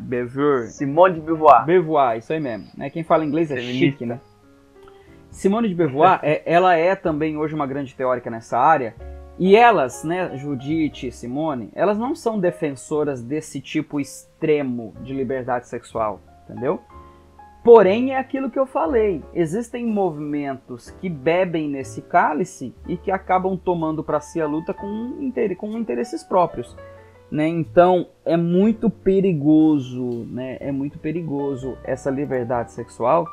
Beauvoir. Simone de Beauvoir. Beauvoir, isso aí mesmo. Né? Quem fala inglês é Feminista. chique, né? Simone de Beauvoir, é, ela é também hoje uma grande teórica nessa área, e elas, né, Judite e Simone, elas não são defensoras desse tipo extremo de liberdade sexual, entendeu? Porém, é aquilo que eu falei. Existem movimentos que bebem nesse cálice e que acabam tomando para si a luta com, com interesses próprios. Né? Então é muito perigoso, né? é muito perigoso essa liberdade sexual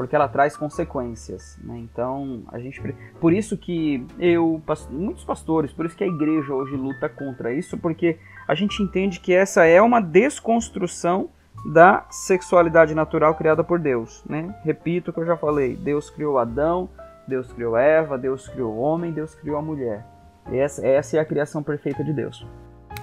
porque ela traz consequências. Né? Então a gente, por isso que eu, muitos pastores, por isso que a igreja hoje luta contra isso, porque a gente entende que essa é uma desconstrução da sexualidade natural criada por Deus. Né? Repito o que eu já falei: Deus criou Adão, Deus criou Eva, Deus criou o homem, Deus criou a mulher. Essa, essa é a criação perfeita de Deus.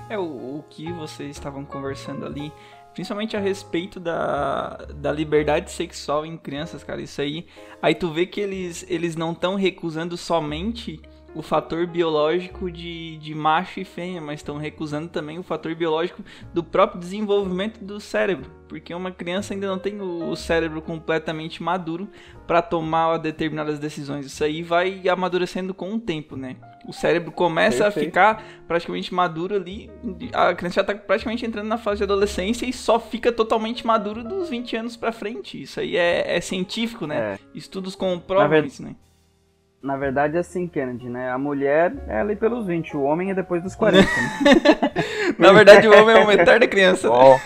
É o, o que vocês estavam conversando ali, principalmente a respeito da, da liberdade sexual em crianças, cara. Isso aí. Aí tu vê que eles, eles não estão recusando somente o fator biológico de, de macho e fêmea, mas estão recusando também o fator biológico do próprio desenvolvimento do cérebro, porque uma criança ainda não tem o, cérebro completamente maduro para tomar determinadas decisões. Isso aí vai amadurecendo com o tempo, né? O cérebro começa Perfeito. a ficar praticamente maduro ali, a criança já está praticamente entrando na fase de adolescência e só fica totalmente maduro dos 20 anos para frente. Isso aí é, é científico, né? É. Estudos comprovam isso, né? Na verdade é assim, Kennedy, né? A mulher é ali pelos 20, o homem é depois dos 40. Né? Na verdade, o homem é uma eterna criança. Oh.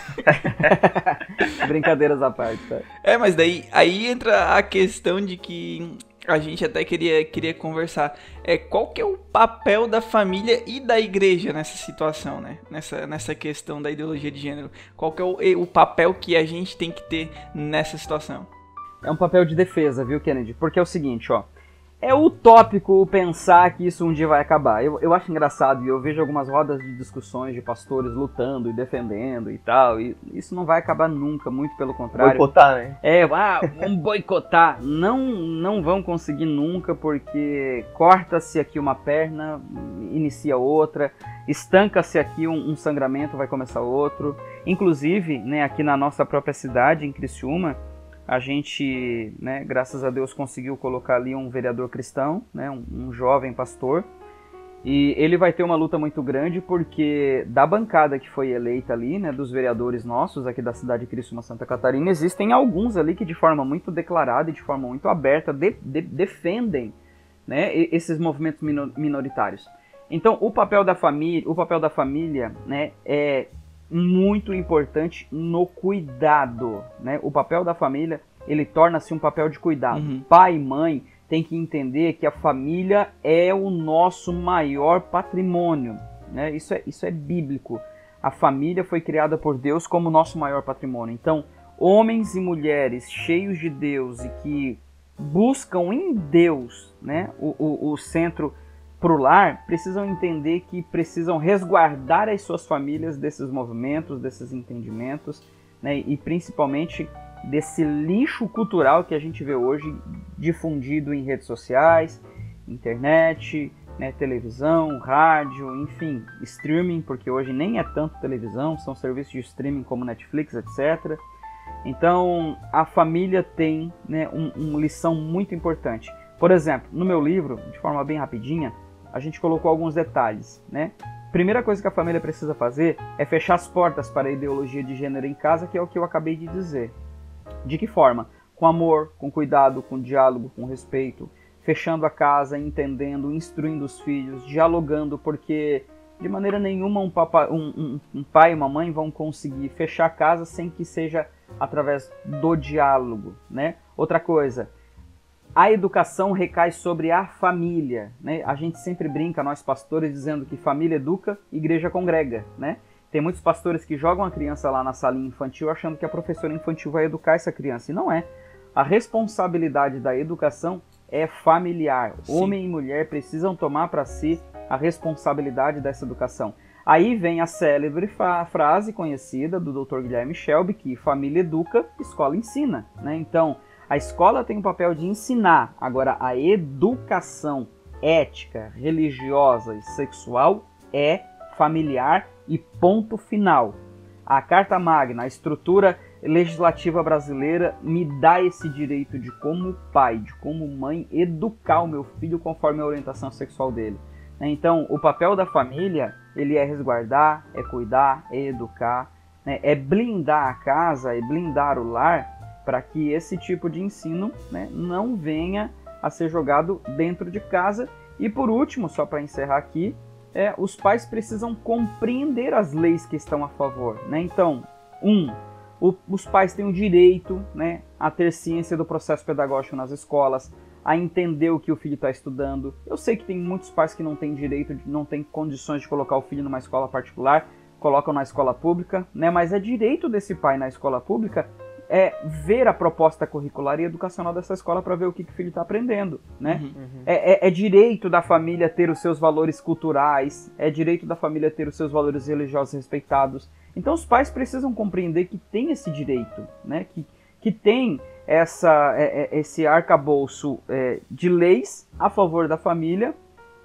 Brincadeiras à parte, tá? É, mas daí aí entra a questão de que a gente até queria, queria conversar. É, qual que é o papel da família e da igreja nessa situação, né? Nessa, nessa questão da ideologia de gênero. Qual que é o, o papel que a gente tem que ter nessa situação? É um papel de defesa, viu, Kennedy? Porque é o seguinte, ó é utópico pensar que isso um dia vai acabar. Eu, eu acho engraçado e eu vejo algumas rodas de discussões de pastores lutando e defendendo e tal. E isso não vai acabar nunca, muito pelo contrário. Boicotar, né? É, ah, vamos boicotar. Não, não vão conseguir nunca porque corta-se aqui uma perna, inicia outra, estanca-se aqui um, um sangramento, vai começar outro. Inclusive, né, aqui na nossa própria cidade, em Criciúma, a gente, né, graças a Deus, conseguiu colocar ali um vereador cristão, né, um, um, jovem pastor. E ele vai ter uma luta muito grande porque da bancada que foi eleita ali, né, dos vereadores nossos aqui da cidade de Criciúma, Santa Catarina, existem alguns ali que de forma muito declarada e de forma muito aberta de, de, defendem, né, esses movimentos minoritários. Então, o papel da família, o papel da família, né, é muito importante no cuidado, né? O papel da família, ele torna-se um papel de cuidado. Uhum. Pai e mãe tem que entender que a família é o nosso maior patrimônio, né? Isso é, isso é bíblico. A família foi criada por Deus como nosso maior patrimônio. Então, homens e mulheres cheios de Deus e que buscam em Deus, né, o, o, o centro para o lar precisam entender que precisam resguardar as suas famílias desses movimentos, desses entendimentos, né, e principalmente desse lixo cultural que a gente vê hoje difundido em redes sociais, internet, né, televisão, rádio, enfim, streaming, porque hoje nem é tanto televisão, são serviços de streaming como Netflix, etc. Então a família tem né, um, uma lição muito importante. Por exemplo, no meu livro, de forma bem rapidinha, a gente colocou alguns detalhes, né? Primeira coisa que a família precisa fazer é fechar as portas para a ideologia de gênero em casa, que é o que eu acabei de dizer. De que forma? Com amor, com cuidado, com diálogo, com respeito, fechando a casa, entendendo, instruindo os filhos, dialogando, porque de maneira nenhuma um, papa, um, um, um pai e uma mãe vão conseguir fechar a casa sem que seja através do diálogo, né? Outra coisa, a educação recai sobre a família. Né? A gente sempre brinca, nós pastores, dizendo que família educa, igreja congrega. Né? Tem muitos pastores que jogam a criança lá na salinha infantil achando que a professora infantil vai educar essa criança. E não é. A responsabilidade da educação é familiar. Sim. Homem e mulher precisam tomar para si a responsabilidade dessa educação. Aí vem a célebre frase conhecida do Dr. Guilherme Shelby, que família educa, escola ensina. Né? Então, a escola tem o papel de ensinar, agora a educação ética, religiosa e sexual é familiar e ponto final. A Carta Magna, a estrutura legislativa brasileira, me dá esse direito de, como pai, de como mãe, educar o meu filho conforme a orientação sexual dele. Então, o papel da família ele é resguardar, é cuidar, é educar, né? é blindar a casa, é blindar o lar para que esse tipo de ensino né, não venha a ser jogado dentro de casa. E por último, só para encerrar aqui, é, os pais precisam compreender as leis que estão a favor. Né? Então, um, o, os pais têm o direito né, a ter ciência do processo pedagógico nas escolas, a entender o que o filho está estudando. Eu sei que tem muitos pais que não têm direito, não têm condições de colocar o filho numa escola particular, colocam na escola pública, né? Mas é direito desse pai na escola pública é ver a proposta curricular e educacional dessa escola para ver o que, que o filho está aprendendo, né? Uhum. uhum. É, é, é, direito da família ter os seus valores culturais, é direito da família ter os seus valores religiosos respeitados. Então os pais precisam compreender que tem esse direito, né? Que, que tem essa, é, é esse arcabouço é, de leis a favor da família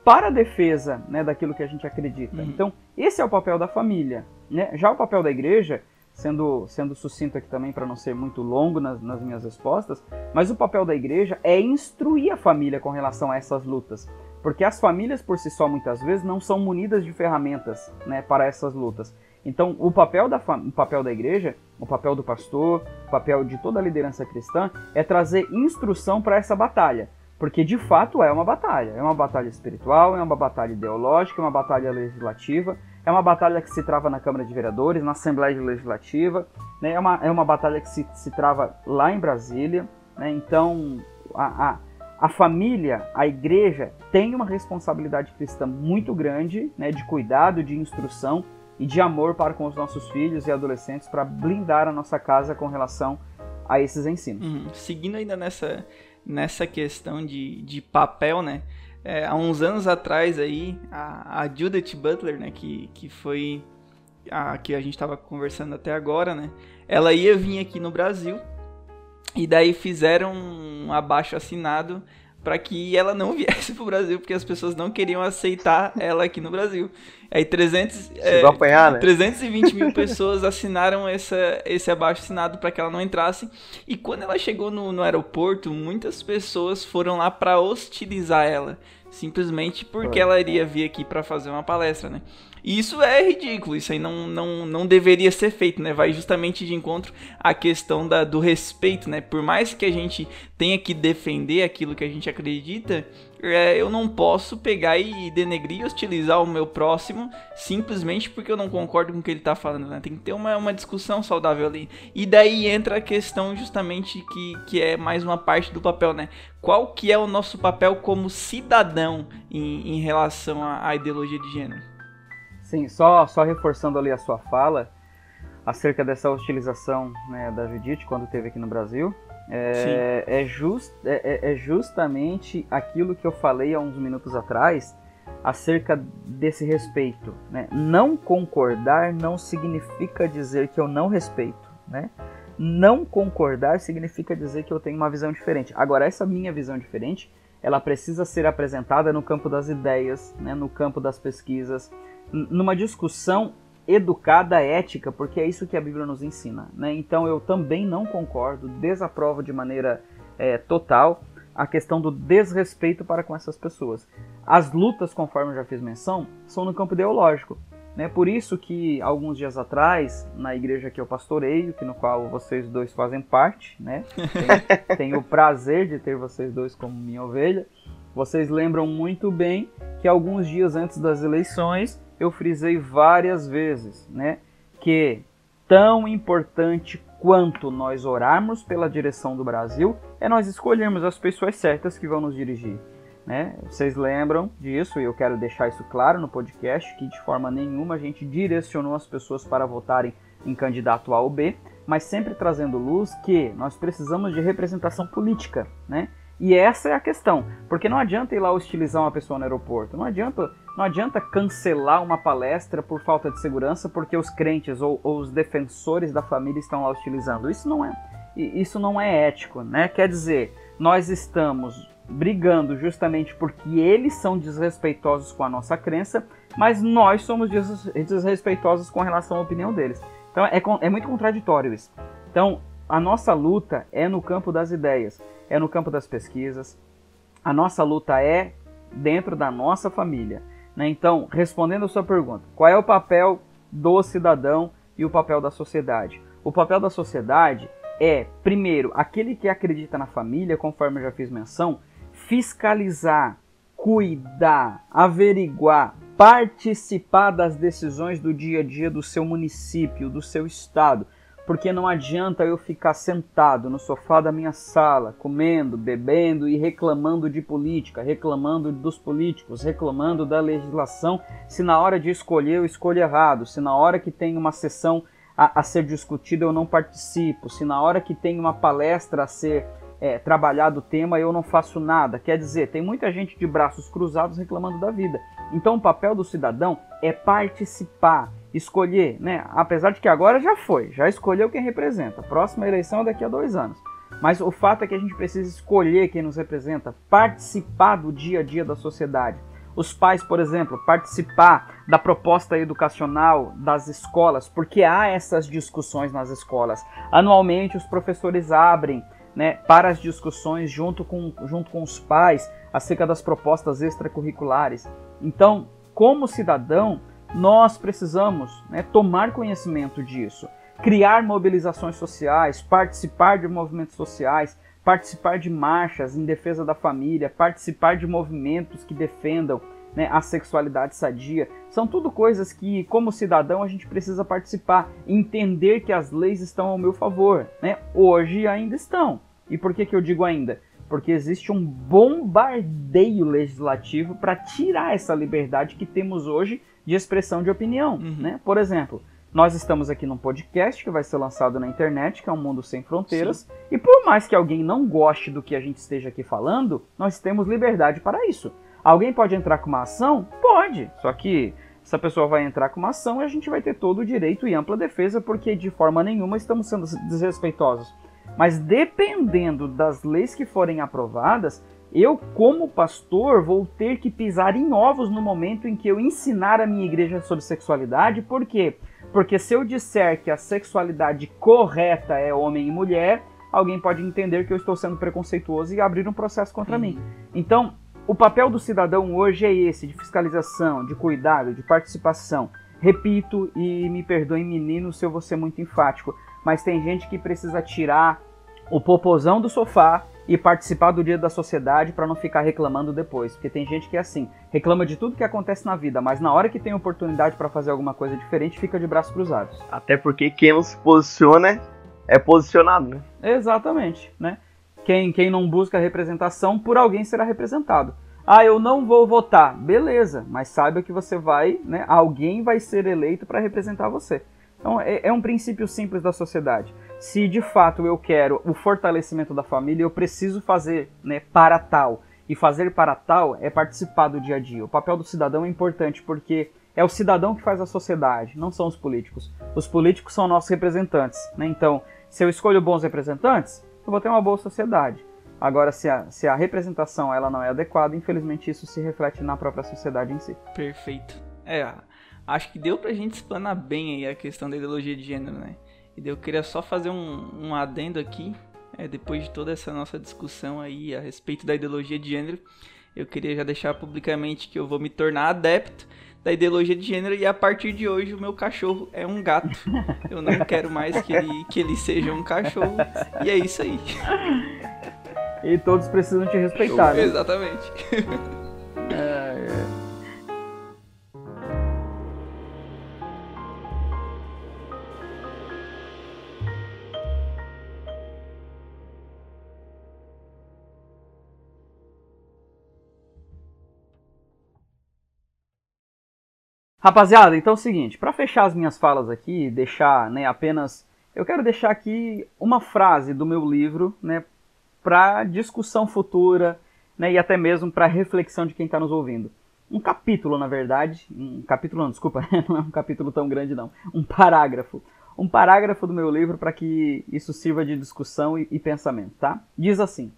para a defesa né, daquilo que a gente acredita. Uhum. Então esse é o papel da família. Né? Já o papel da igreja sendo, sendo sucinto aqui também para não ser muito longo nas, nas minhas respostas, mas o papel da igreja é instruir a família com relação a essas lutas. Porque as famílias por si só muitas vezes não são munidas de ferramentas né, para essas lutas. Então, o papel, da, o papel da igreja, o papel do pastor, o papel de toda a liderança cristã é trazer instrução para essa batalha. Porque de fato é uma batalha. É uma batalha espiritual, é uma batalha ideológica, é uma batalha legislativa, é uma batalha que se trava na Câmara de Vereadores, na Assembleia Legislativa, né? é, uma, é uma batalha que se, se trava lá em Brasília. Né? Então, a, a, a família, a igreja, tem uma responsabilidade cristã muito grande, né, de cuidado, de instrução e de amor para com os nossos filhos e adolescentes para blindar a nossa casa com relação a esses ensinos. Uhum. Seguindo ainda nessa, nessa questão de, de papel, né? É, há uns anos atrás aí, a, a Judith Butler, né, que, que foi a que a gente estava conversando até agora, né? Ela ia vir aqui no Brasil e daí fizeram um abaixo assinado para que ela não viesse pro Brasil, porque as pessoas não queriam aceitar ela aqui no Brasil. Aí 300, é, apanhar, né? 320 mil pessoas assinaram essa, esse abaixo assinado para que ela não entrasse. E quando ela chegou no, no aeroporto, muitas pessoas foram lá para hostilizar ela, simplesmente porque ela iria vir aqui para fazer uma palestra, né? E isso é ridículo, isso aí não, não, não deveria ser feito, né? Vai justamente de encontro à questão da, do respeito, né? Por mais que a gente tenha que defender aquilo que a gente acredita, é, eu não posso pegar e denegrir e hostilizar o meu próximo simplesmente porque eu não concordo com o que ele está falando, né? Tem que ter uma, uma discussão saudável ali. E daí entra a questão justamente que, que é mais uma parte do papel, né? Qual que é o nosso papel como cidadão em, em relação à, à ideologia de gênero? Sim, só, só reforçando ali a sua fala acerca dessa hostilização né, da Judite quando esteve aqui no Brasil. É, é, just, é, é, é, justamente aquilo que eu falei há uns minutos atrás acerca desse respeito. Né? Não concordar não significa dizer que eu não respeito. Né? Não concordar significa dizer que eu tenho uma visão diferente. Agora, essa minha visão diferente, ela precisa ser apresentada no campo das ideias, né? no campo das pesquisas, numa discussão educada, ética, porque é isso que a Bíblia nos ensina. Né? Então eu também não concordo, desaprovo de maneira é, total a questão do desrespeito para com essas pessoas. As lutas, conforme eu já fiz menção, são no campo ideológico. Né? Por isso que alguns dias atrás, na igreja que eu pastoreio, que no qual vocês dois fazem parte, né? tenho, tenho o prazer de ter vocês dois como minha ovelha, vocês lembram muito bem que alguns dias antes das eleições eu frisei várias vezes, né, que tão importante quanto nós orarmos pela direção do Brasil é nós escolhermos as pessoas certas que vão nos dirigir. Né? Vocês lembram disso e eu quero deixar isso claro no podcast que de forma nenhuma a gente direcionou as pessoas para votarem em candidato A ou B, mas sempre trazendo luz que nós precisamos de representação política, né? E essa é a questão, porque não adianta ir lá hostilizar uma pessoa no aeroporto, não adianta, não adianta cancelar uma palestra por falta de segurança porque os crentes ou, ou os defensores da família estão lá hostilizando. Isso não é, isso não é ético, né? Quer dizer, nós estamos brigando justamente porque eles são desrespeitosos com a nossa crença, mas nós somos desrespeitosos com relação à opinião deles. Então é, é muito contraditório isso. Então a nossa luta é no campo das ideias é no campo das pesquisas. A nossa luta é dentro da nossa família. Né? Então, respondendo a sua pergunta, qual é o papel do cidadão e o papel da sociedade? O papel da sociedade é, primeiro, aquele que acredita na família, conforme eu já fiz menção, fiscalizar, cuidar, averiguar, participar das decisões do dia a dia do seu município, do seu estado, porque não adianta eu ficar sentado no sofá da minha sala, comendo, bebendo e reclamando de política, reclamando dos políticos, reclamando da legislação, se na hora de escolher eu escolho errado, se na hora que tem uma sessão a, a ser discutida eu não participo, se na hora que tem uma palestra a ser é, trabalhado o tema eu não faço nada. Quer dizer, tem muita gente de braços cruzados reclamando da vida. Então o papel do cidadão é participar, escolher, né? Apesar de que agora já foi, já escolheu quem representa. Próxima eleição é daqui a dois anos. Mas o fato é que a gente precisa escolher quem nos representa, participar do dia a dia da sociedade. Os pais, por exemplo, participar da proposta educacional das escolas, porque há essas discussões nas escolas. Anualmente, os professores abrem né, para as discussões junto com, junto com os pais acerca das propostas extracurriculares. Então, como cidadão, nós precisamos né, tomar conhecimento disso, criar mobilizações sociais, participar de movimentos sociais, participar de marchas em defesa da família, participar de movimentos que defendam né, a sexualidade sadia. São tudo coisas que, como cidadão, a gente precisa participar, entender que as leis estão ao meu favor. Né? Hoje ainda estão. E por que, que eu digo ainda? porque existe um bombardeio legislativo para tirar essa liberdade que temos hoje de expressão de opinião. Uhum. Né? Por exemplo, nós estamos aqui num podcast que vai ser lançado na internet, que é um mundo sem fronteiras, Sim. e por mais que alguém não goste do que a gente esteja aqui falando, nós temos liberdade para isso. Alguém pode entrar com uma ação? Pode, só que essa pessoa vai entrar com uma ação e a gente vai ter todo o direito e ampla defesa, porque de forma nenhuma estamos sendo desrespeitosos. Mas dependendo das leis que forem aprovadas, eu, como pastor, vou ter que pisar em ovos no momento em que eu ensinar a minha igreja sobre sexualidade. Por quê? Porque se eu disser que a sexualidade correta é homem e mulher, alguém pode entender que eu estou sendo preconceituoso e abrir um processo contra mim. Então, o papel do cidadão hoje é esse, de fiscalização, de cuidado, de participação. Repito, e me perdoem meninos se eu vou ser muito enfático, mas tem gente que precisa tirar o popozão do sofá e participar do dia da sociedade para não ficar reclamando depois, porque tem gente que é assim, reclama de tudo que acontece na vida, mas na hora que tem oportunidade para fazer alguma coisa diferente, fica de braços cruzados. Até porque quem não se posiciona é posicionado, né? Exatamente, né? Quem, quem não busca representação, por alguém será representado. Ah, eu não vou votar. Beleza, mas saiba que você vai, né? Alguém vai ser eleito para representar você. Então é, é um princípio simples da sociedade. Se de fato eu quero o fortalecimento da família, eu preciso fazer né, para tal. E fazer para tal é participar do dia a dia. O papel do cidadão é importante porque é o cidadão que faz a sociedade, não são os políticos. Os políticos são nossos representantes. Né? Então, se eu escolho bons representantes, eu vou ter uma boa sociedade. Agora, se a, se a representação ela não é adequada, infelizmente isso se reflete na própria sociedade em si. Perfeito. É, acho que deu pra gente explanar bem aí a questão da ideologia de gênero, né? E eu queria só fazer um, um adendo aqui, é, depois de toda essa nossa discussão aí a respeito da ideologia de gênero, eu queria já deixar publicamente que eu vou me tornar adepto da ideologia de gênero e a partir de hoje o meu cachorro é um gato. Eu não quero mais que ele, que ele seja um cachorro. E é isso aí. E todos precisam te respeitar. Né? Exatamente. Rapaziada, então é o seguinte, para fechar as minhas falas aqui, deixar né, apenas. Eu quero deixar aqui uma frase do meu livro, né, para discussão futura, né, e até mesmo para reflexão de quem está nos ouvindo. Um capítulo, na verdade, um capítulo não, desculpa, não é um capítulo tão grande não, um parágrafo. Um parágrafo do meu livro para que isso sirva de discussão e, e pensamento, tá? Diz assim: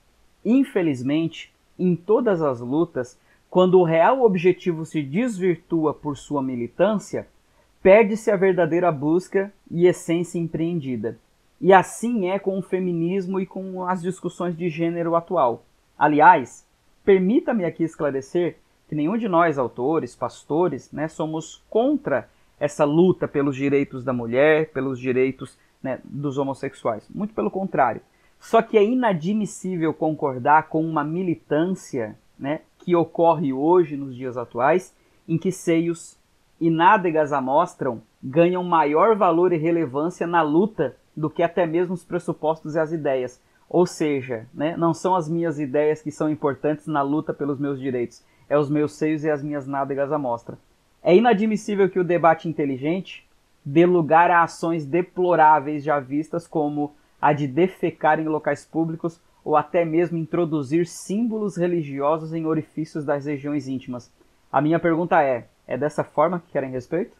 Infelizmente, em todas as lutas, quando o real objetivo se desvirtua por sua militância, perde-se a verdadeira busca e essência empreendida. E assim é com o feminismo e com as discussões de gênero atual. Aliás, permita-me aqui esclarecer que nenhum de nós, autores, pastores, né, somos contra essa luta pelos direitos da mulher, pelos direitos né, dos homossexuais. Muito pelo contrário. Só que é inadmissível concordar com uma militância né, que ocorre hoje nos dias atuais, em que seios e nádegas amostram ganham maior valor e relevância na luta do que até mesmo os pressupostos e as ideias. Ou seja, né, não são as minhas ideias que são importantes na luta pelos meus direitos, é os meus seios e as minhas nádegas à mostra. É inadmissível que o debate inteligente dê lugar a ações deploráveis já vistas como a de defecar em locais públicos ou até mesmo introduzir símbolos religiosos em orifícios das regiões íntimas. A minha pergunta é: é dessa forma que querem respeito?